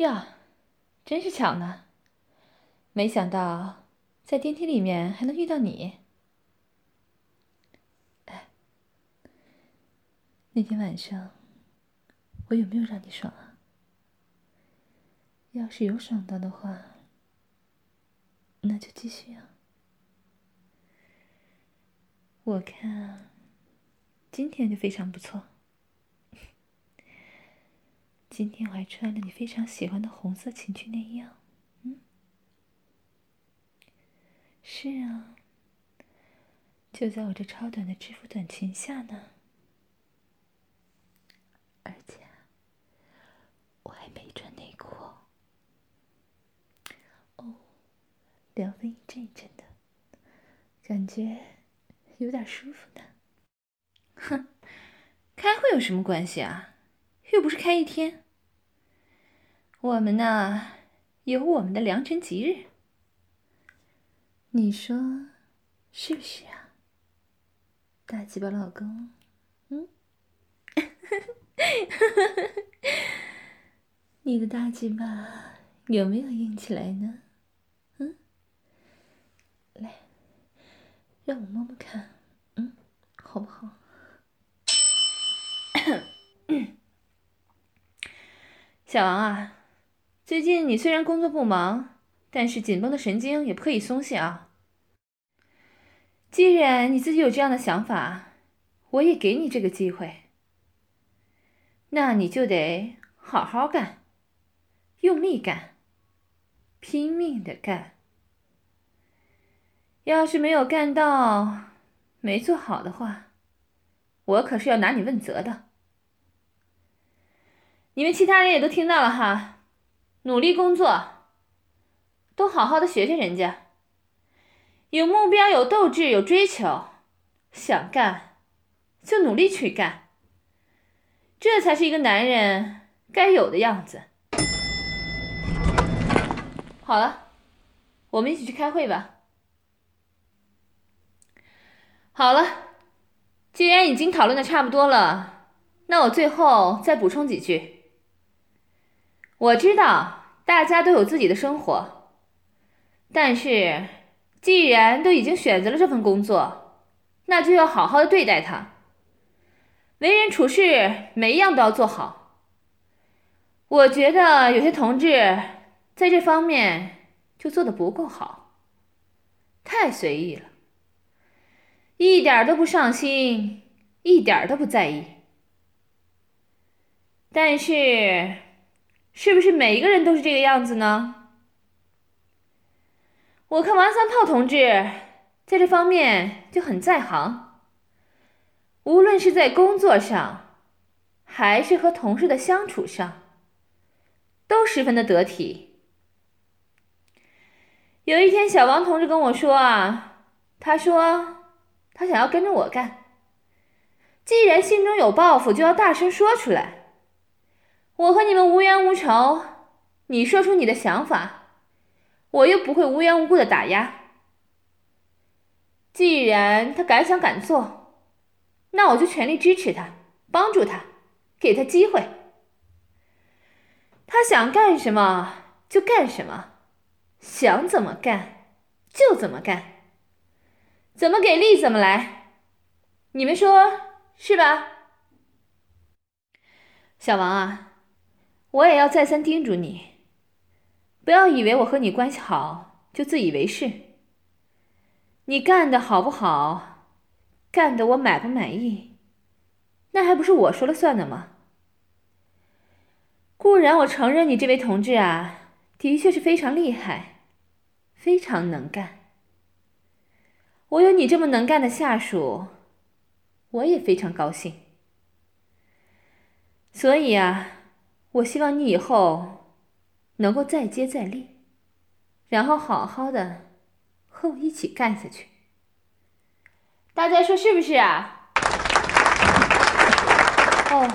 呀，真是巧呢！没想到在电梯里面还能遇到你。哎，那天晚上我有没有让你爽啊？要是有爽到的话，那就继续啊。我看今天就非常不错。今天我还穿了你非常喜欢的红色情趣内衣啊。嗯，是啊，就在我这超短的制服短裙下呢。而且我还没穿内裤哦。哦，凉风一阵一阵的，感觉有点舒服呢。哼，开会有什么关系啊？又不是开一天。我们呢，有我们的良辰吉日。你说是不是啊，大鸡巴老公？嗯，你的大鸡巴有没有硬起来呢？嗯，来，让我摸摸看，嗯，好不好？小王啊。最近你虽然工作不忙，但是紧绷的神经也不可以松懈啊。既然你自己有这样的想法，我也给你这个机会，那你就得好好干，用力干，拼命的干。要是没有干到，没做好的话，我可是要拿你问责的。你们其他人也都听到了哈。努力工作，都好好的学学人家，有目标、有斗志、有追求，想干就努力去干，这才是一个男人该有的样子。好了，我们一起去开会吧。好了，既然已经讨论的差不多了，那我最后再补充几句。我知道大家都有自己的生活，但是既然都已经选择了这份工作，那就要好好的对待它。为人处事每一样都要做好。我觉得有些同志在这方面就做的不够好，太随意了，一点都不上心，一点都不在意。但是。是不是每一个人都是这个样子呢？我看王三炮同志在这方面就很在行，无论是在工作上，还是和同事的相处上，都十分的得体。有一天，小王同志跟我说啊，他说他想要跟着我干，既然心中有抱负，就要大声说出来。我和你们无冤无仇，你说出你的想法，我又不会无缘无故的打压。既然他敢想敢做，那我就全力支持他，帮助他，给他机会。他想干什么就干什么，想怎么干就怎么干，怎么给力怎么来，你们说是吧？小王啊。我也要再三叮嘱你，不要以为我和你关系好就自以为是。你干的好不好，干的我满不满意，那还不是我说了算的吗？固然我承认你这位同志啊，的确是非常厉害，非常能干。我有你这么能干的下属，我也非常高兴。所以啊。我希望你以后能够再接再厉，然后好好的和我一起干下去。大家说是不是啊？哦，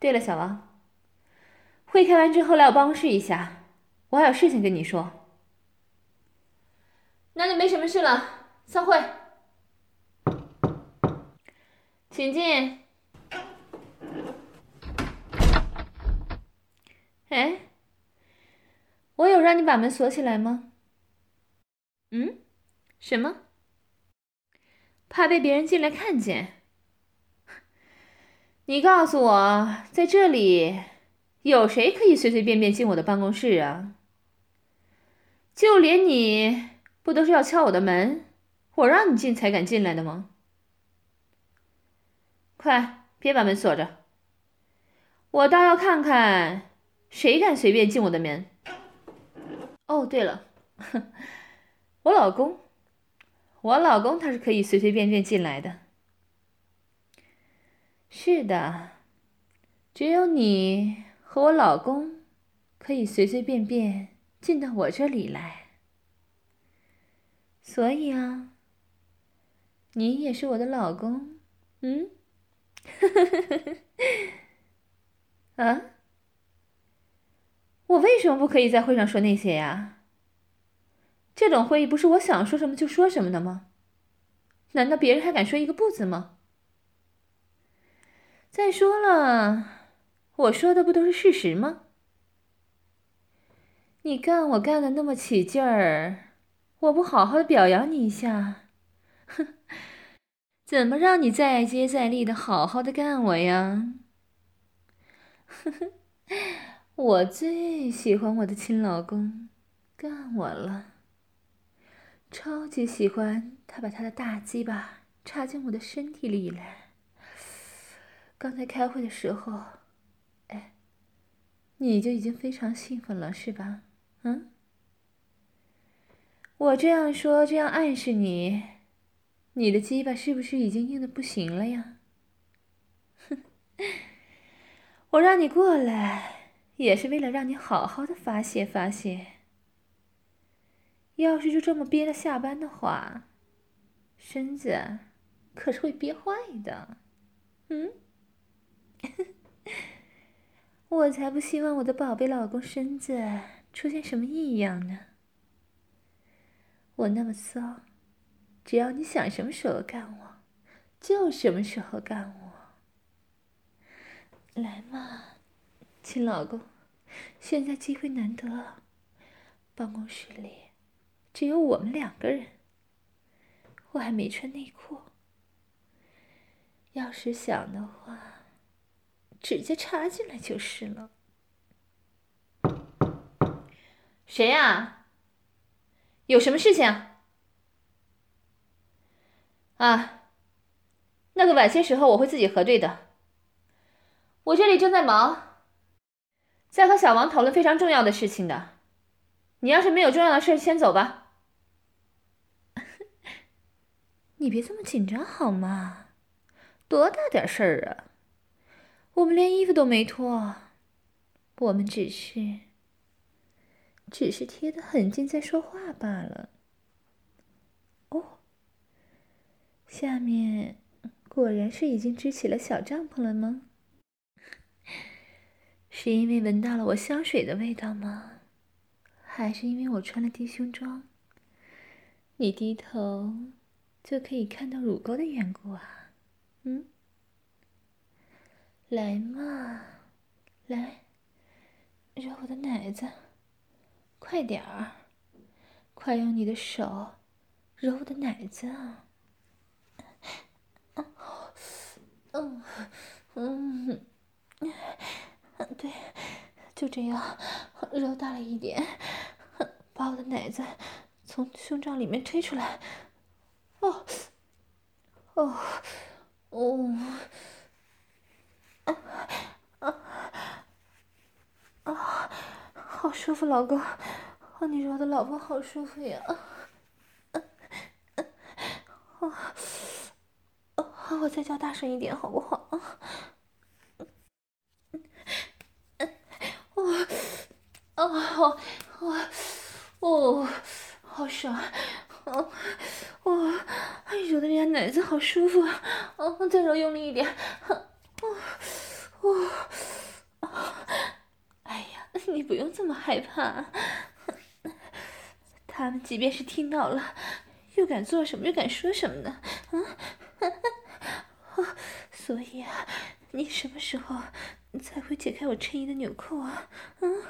对了，小王，会开完之后来我办公室一下，我还有事情跟你说。那就没什么事了，散会。请进。哎，我有让你把门锁起来吗？嗯？什么？怕被别人进来看见？你告诉我，在这里有谁可以随随便便进我的办公室啊？就连你不都是要敲我的门，我让你进才敢进来的吗？快，别把门锁着！我倒要看看谁敢随便进我的门。哦，对了，我老公，我老公他是可以随随便便进来的。是的，只有你和我老公可以随随便便进到我这里来。所以啊，你也是我的老公，嗯？啊？我为什么不可以在会上说那些呀？这种会议不是我想说什么就说什么的吗？难道别人还敢说一个不字吗？再说了，我说的不都是事实吗？你干我干的那么起劲儿，我不好好的表扬你一下，哼，怎么让你再接再厉的好好的干我呀？呵呵，我最喜欢我的亲老公干我了，超级喜欢他把他的大鸡巴插进我的身体里来。刚才开会的时候，哎，你就已经非常兴奋了，是吧？嗯，我这样说，这样暗示你，你的鸡巴是不是已经硬的不行了呀？哼，我让你过来，也是为了让你好好的发泄发泄。要是就这么憋着下班的话，身子可是会憋坏的。嗯。我才不希望我的宝贝老公身子出现什么异样呢。我那么骚，只要你想什么时候干我，就什么时候干我。来嘛，亲老公，现在机会难得，办公室里只有我们两个人，我还没穿内裤，要是想的话。直接插进来就是了。谁呀？有什么事情？啊，那个晚些时候我会自己核对的。我这里正在忙，在和小王讨论非常重要的事情的。你要是没有重要的事，先走吧。你别这么紧张好吗？多大点事儿啊！我们连衣服都没脱，我们只是，只是贴得很近在说话罢了。哦，下面果然是已经支起了小帐篷了吗？是因为闻到了我香水的味道吗？还是因为我穿了低胸装，你低头就可以看到乳沟的缘故啊？嗯？来嘛，来，揉我的奶子，快点儿，快用你的手揉我的奶子啊！嗯 嗯嗯，对，就这样，揉大了一点，把我的奶子从胸罩里面推出来。哦，哦，哦。啊啊啊！好舒服，老公，和你揉的老婆好舒服呀！啊啊啊！我再叫大声一点，好不好？啊啊啊！我我好爽！哦，哦！揉的人家奶子好舒服哦！再揉用力一点。哦，哦，哎呀，你不用这么害怕。他们即便是听到了，又敢做什么，又敢说什么呢？啊，所以啊，你什么时候才会解开我衬衣的纽扣啊？嗯，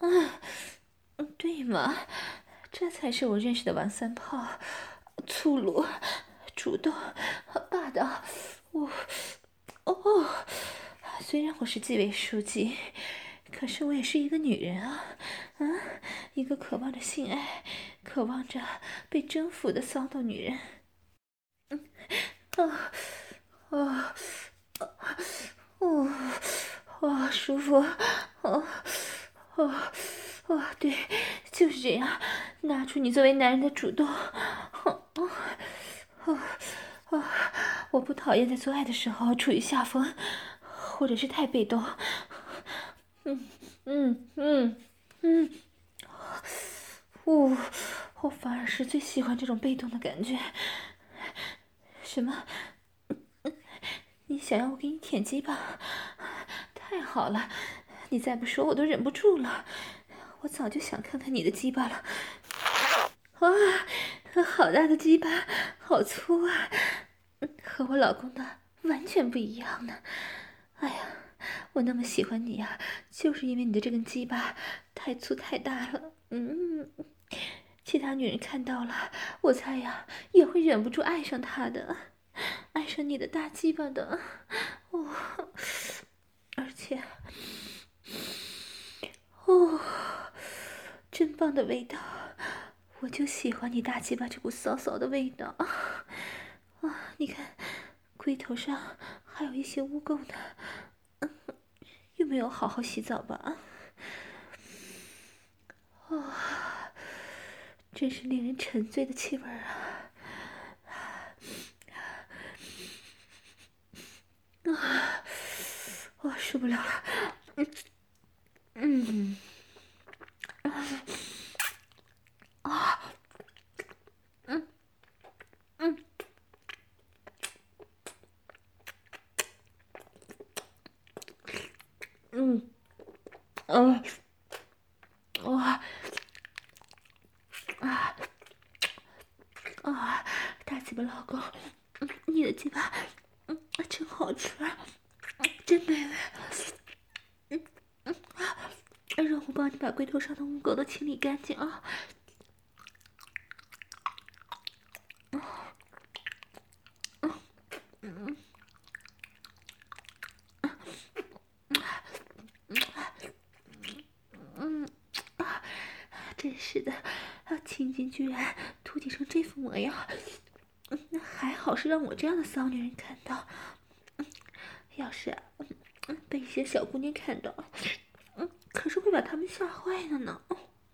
啊，对嘛，这才是我认识的王三炮，粗鲁、主动、霸道。我，哦，虽然我是纪委书记，可是我也是一个女人啊，啊，一个渴望着性爱、渴望着被征服的骚动女人。嗯，啊，啊，哦，哦，舒服，哦。哦，哦，对，就是这样，拿出你作为男人的主动。哦，哦，哦，我不讨厌在做爱的时候处于下风，或者是太被动。嗯嗯嗯嗯，我我反而是最喜欢这种被动的感觉。什么？你想要我给你舔鸡巴？太好了。你再不说，我都忍不住了。我早就想看看你的鸡巴了。哇，好大的鸡巴，好粗啊！和我老公的完全不一样呢。哎呀，我那么喜欢你呀，就是因为你的这根鸡巴太粗太大了。嗯，其他女人看到了，我猜呀，也会忍不住爱上他的，爱上你的大鸡巴的。哦，而且。哦，真棒的味道！我就喜欢你大鸡巴这股骚骚的味道啊！啊，你看，龟头上还有一些污垢呢，嗯，又没有好好洗澡吧？啊，真是令人沉醉的气味啊！啊，我受不了了，嗯。嗯，啊，嗯，嗯，嗯，啊，哇，啊，啊，大鸡巴老公，你的鸡巴，嗯，真好吃，真美味。让我帮你把龟头上的污垢都清理干净啊！嗯嗯嗯啊！真是的，青筋居然凸起成这副模样，那还好是让我这样的骚女人看到，要是被一些小姑娘看到。把他们吓坏了呢。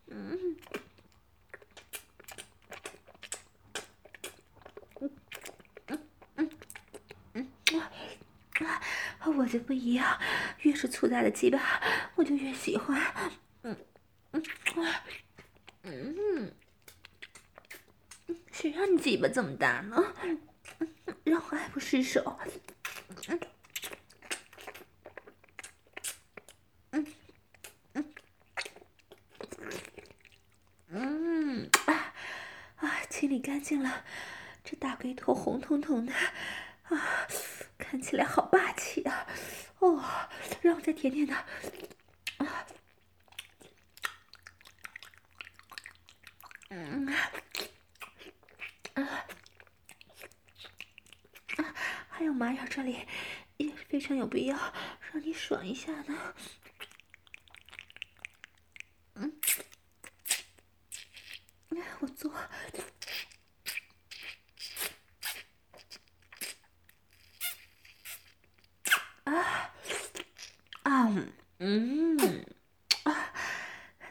嗯，嗯，嗯，嗯，嗯，我就不一样，越是粗大的鸡巴，我就越喜欢。嗯，嗯，嗯，谁让你鸡巴这么大呢？让我爱不释手。嗯。清理干净了，这大龟头红彤彤的，啊，看起来好霸气啊！哦，让我再舔舔它。嗯，啊，啊，还有马眼这里也是非常有必要让你爽一下呢。嗯，我做。嗯，啊，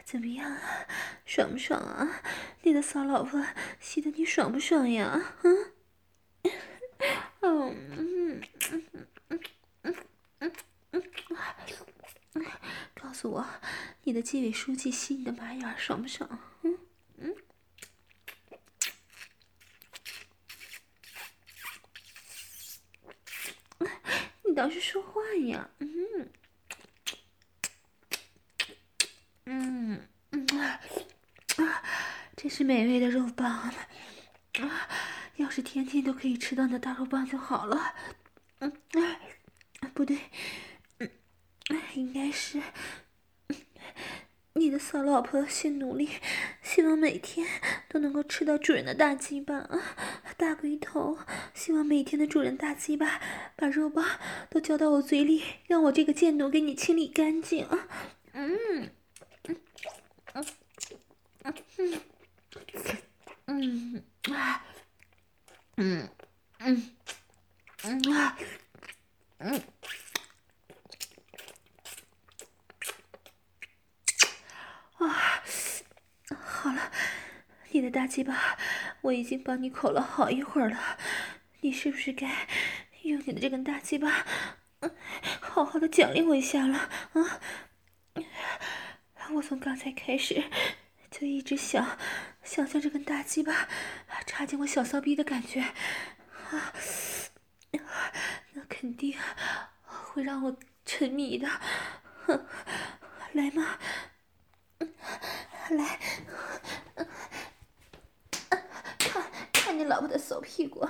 怎么样啊？爽不爽啊？你的骚老婆吸得你爽不爽呀？嗯，嗯，告诉我，你的纪委书记吸你的马眼爽不爽？嗯，嗯，你倒是说话呀！嗯。嗯，是美味的肉棒啊！要是天天都可以吃到那大肉棒就好了。嗯啊，不对，嗯，应该是，你的骚老婆先努力，希望每天都能够吃到主人的大鸡巴啊，大龟头，希望每天的主人大鸡巴把肉棒都交到我嘴里，让我这个贱奴给你清理干净啊！嗯嗯嗯嗯啊嗯嗯嗯啊嗯。啊，好了，你的大鸡巴我已经帮你口了好一会儿了，你是不是该用你的这根大鸡巴，嗯，好好的奖励我一下了啊？我从刚才开始就一直想，想象这根大鸡巴插进我小骚逼的感觉，啊，那肯定会让我沉迷的，来嘛。来，看看你老婆的骚屁股，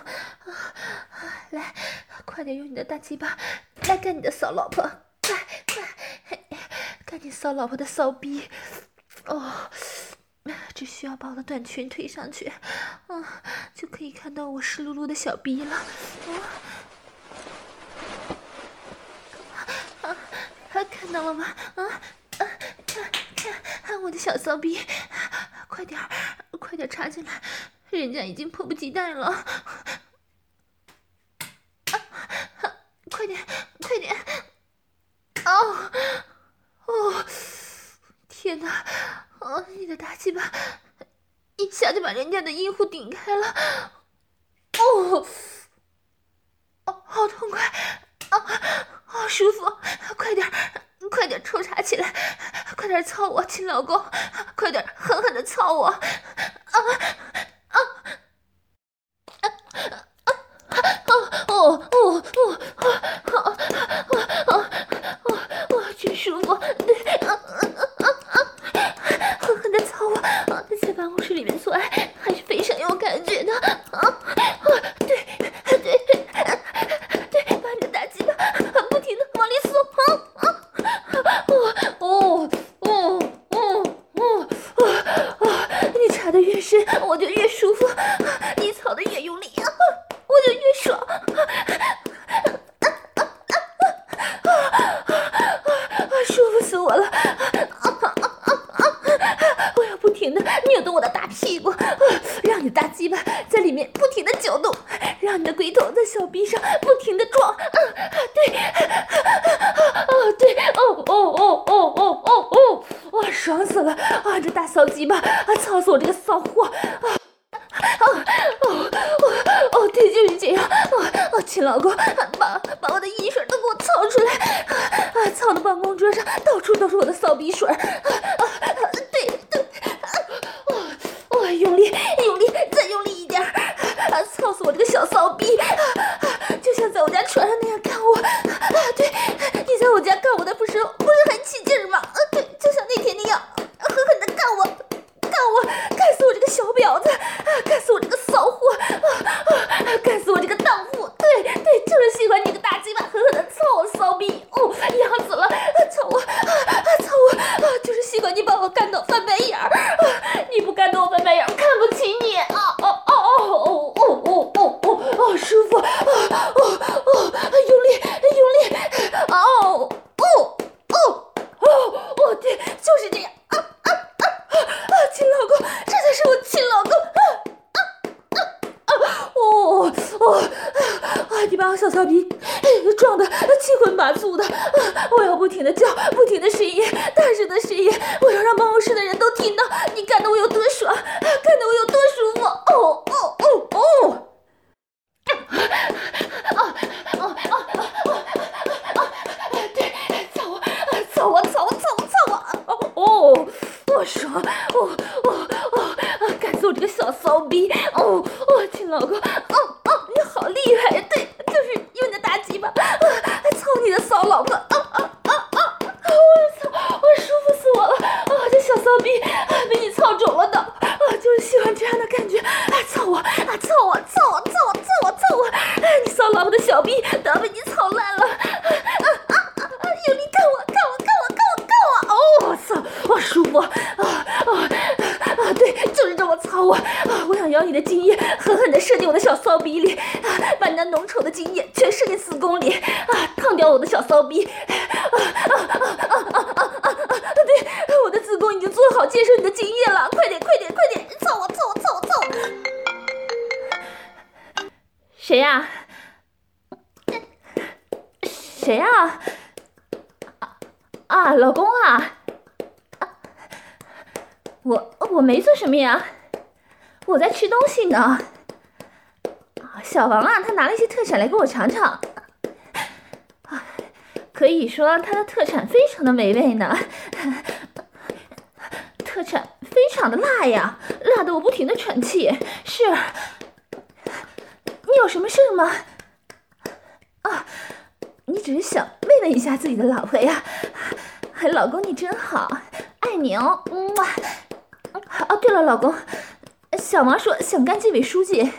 来，快点用你的大鸡巴来干你的骚老婆，快快，干你骚老婆的骚逼，哦，只需要把我的短裙推上去，啊，就可以看到我湿漉漉的小逼了，啊，啊，看到了吗？啊啊。看看我的小骚逼，快点儿，快点插进来，人家已经迫不及待了。啊，快点，快点！哦，哦，天哪！哦，你的大鸡巴一下就把人家的阴户顶开了。哦，哦，好痛快！啊，好舒服！快点。快点抽插起来，快点操我亲老公，快点狠狠的操我！啊啊啊啊！啊啊啊哦哦哦哦哦哦哦哦，真舒服！对，啊啊啊啊！在办公室里面做爱还是非常有感觉的啊！你们啊操死我这个骚货啊啊哦哦哦对就是这样哦哦亲老公把我小骚逼撞得七荤八素的，我要不停的叫，不停的呻吟，大声的呻吟，我要让办公室的人都听到你干得我有多爽，干得我有多舒服。哦哦哦哦！啊啊啊啊啊啊！对，操我，操我，操我，操我，操我！哦哦，我爽！哦哦哦！干死我这个小骚逼！哦哦，亲老公！哦，你好厉害呀！对，就是用你的大鸡巴，啊，操你的骚老婆！啊啊啊啊！我操！我舒服死我了！啊，这小骚逼啊，被你操肿了都！啊，就是喜欢这样的感觉！啊，操我！啊，操我！操我！操我！操我！操我！哎，你骚老婆的小逼都要被你操烂了！你的精液，狠狠的射进我的小骚逼里，啊，把你那浓稠的精液全射进子宫里，啊，烫掉我的小骚逼！啊啊啊啊啊啊啊！对，我的子宫已经做好接受你的精液了，快点，快点，快点，操我，操我，操我，操我！谁呀？谁呀？啊，老公啊！我我没做什么呀，在吃东西呢。小王啊，他拿了一些特产来给我尝尝。可以说他的特产非常的美味呢，特产非常的辣呀，辣得我不停的喘气。是，你有什么事吗？啊，你只是想慰问一下自己的老婆呀。老公你真好，爱你哦。嗯哇。哦，对了，老公，小王说想干纪委书记，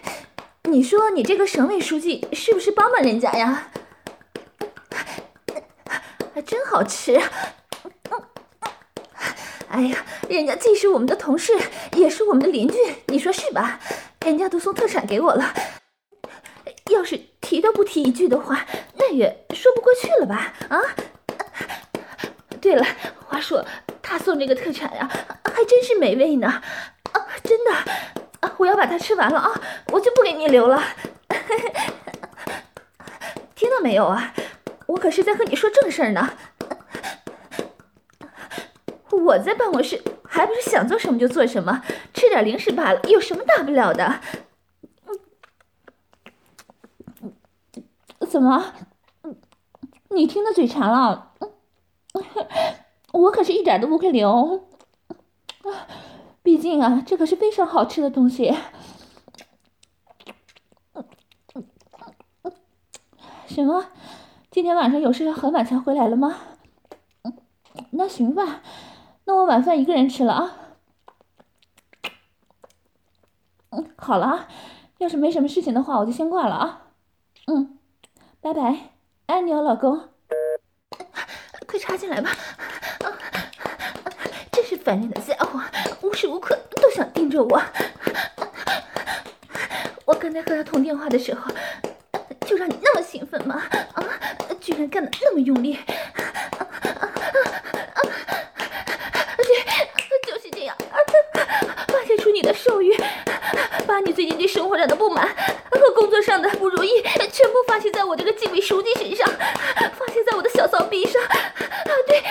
你说你这个省委书记是不是帮帮人家呀？还真好吃。哎呀，人家既是我们的同事，也是我们的邻居，你说是吧？人家都送特产给我了，要是提都不提一句的话，那也说不过去了吧？啊？对了，话说他送这个特产呀，还真是美味呢，啊，真的，我要把它吃完了啊，我就不给你留了。听到没有啊？我可是在和你说正事儿呢。我在办公室，还不是想做什么就做什么，吃点零食罢了，有什么大不了的？怎么？你听得嘴馋了？我可是一点都不会留，毕竟啊，这可是非常好吃的东西。什么？今天晚上有事要很晚才回来了吗？那行吧，那我晚饭一个人吃了啊。嗯，好了啊，要是没什么事情的话，我就先挂了啊。嗯，拜拜，爱你哦，老公。快插进来吧！啊，真是烦人的家伙，无时无刻都想盯着我。我刚才和他通电话的时候，就让你那么兴奋吗？啊，居然干得那么用力！啊啊啊！对，就是这样，发泄出你的兽欲，把你最近对生活上的不满和工作上的不如意，全部发泄在我这个纪委书记身上，发泄在我的小骚逼上。啊，对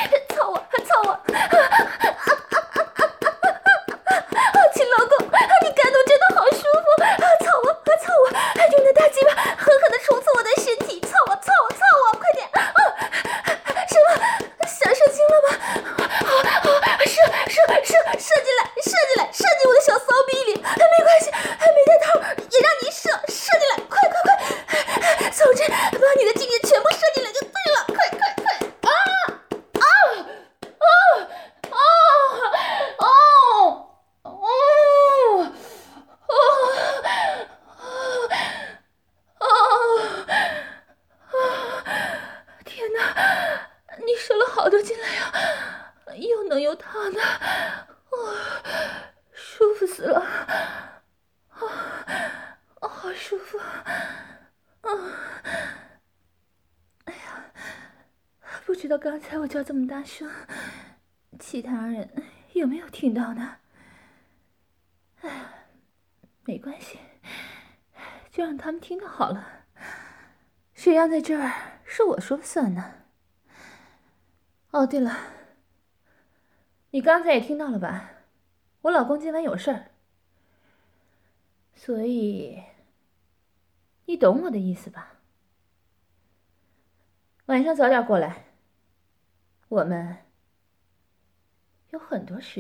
啊，舒服死了。啊，好舒服。哎呀，不知道刚才我叫这么大声，其他人有没有听到呢？哎，没关系，就让他们听到好了。谁让在这儿是我说了算呢？哦，对了，你刚才也听到了吧？我老公今晚有事儿，所以你懂我的意思吧？晚上早点过来。我们有很多时间。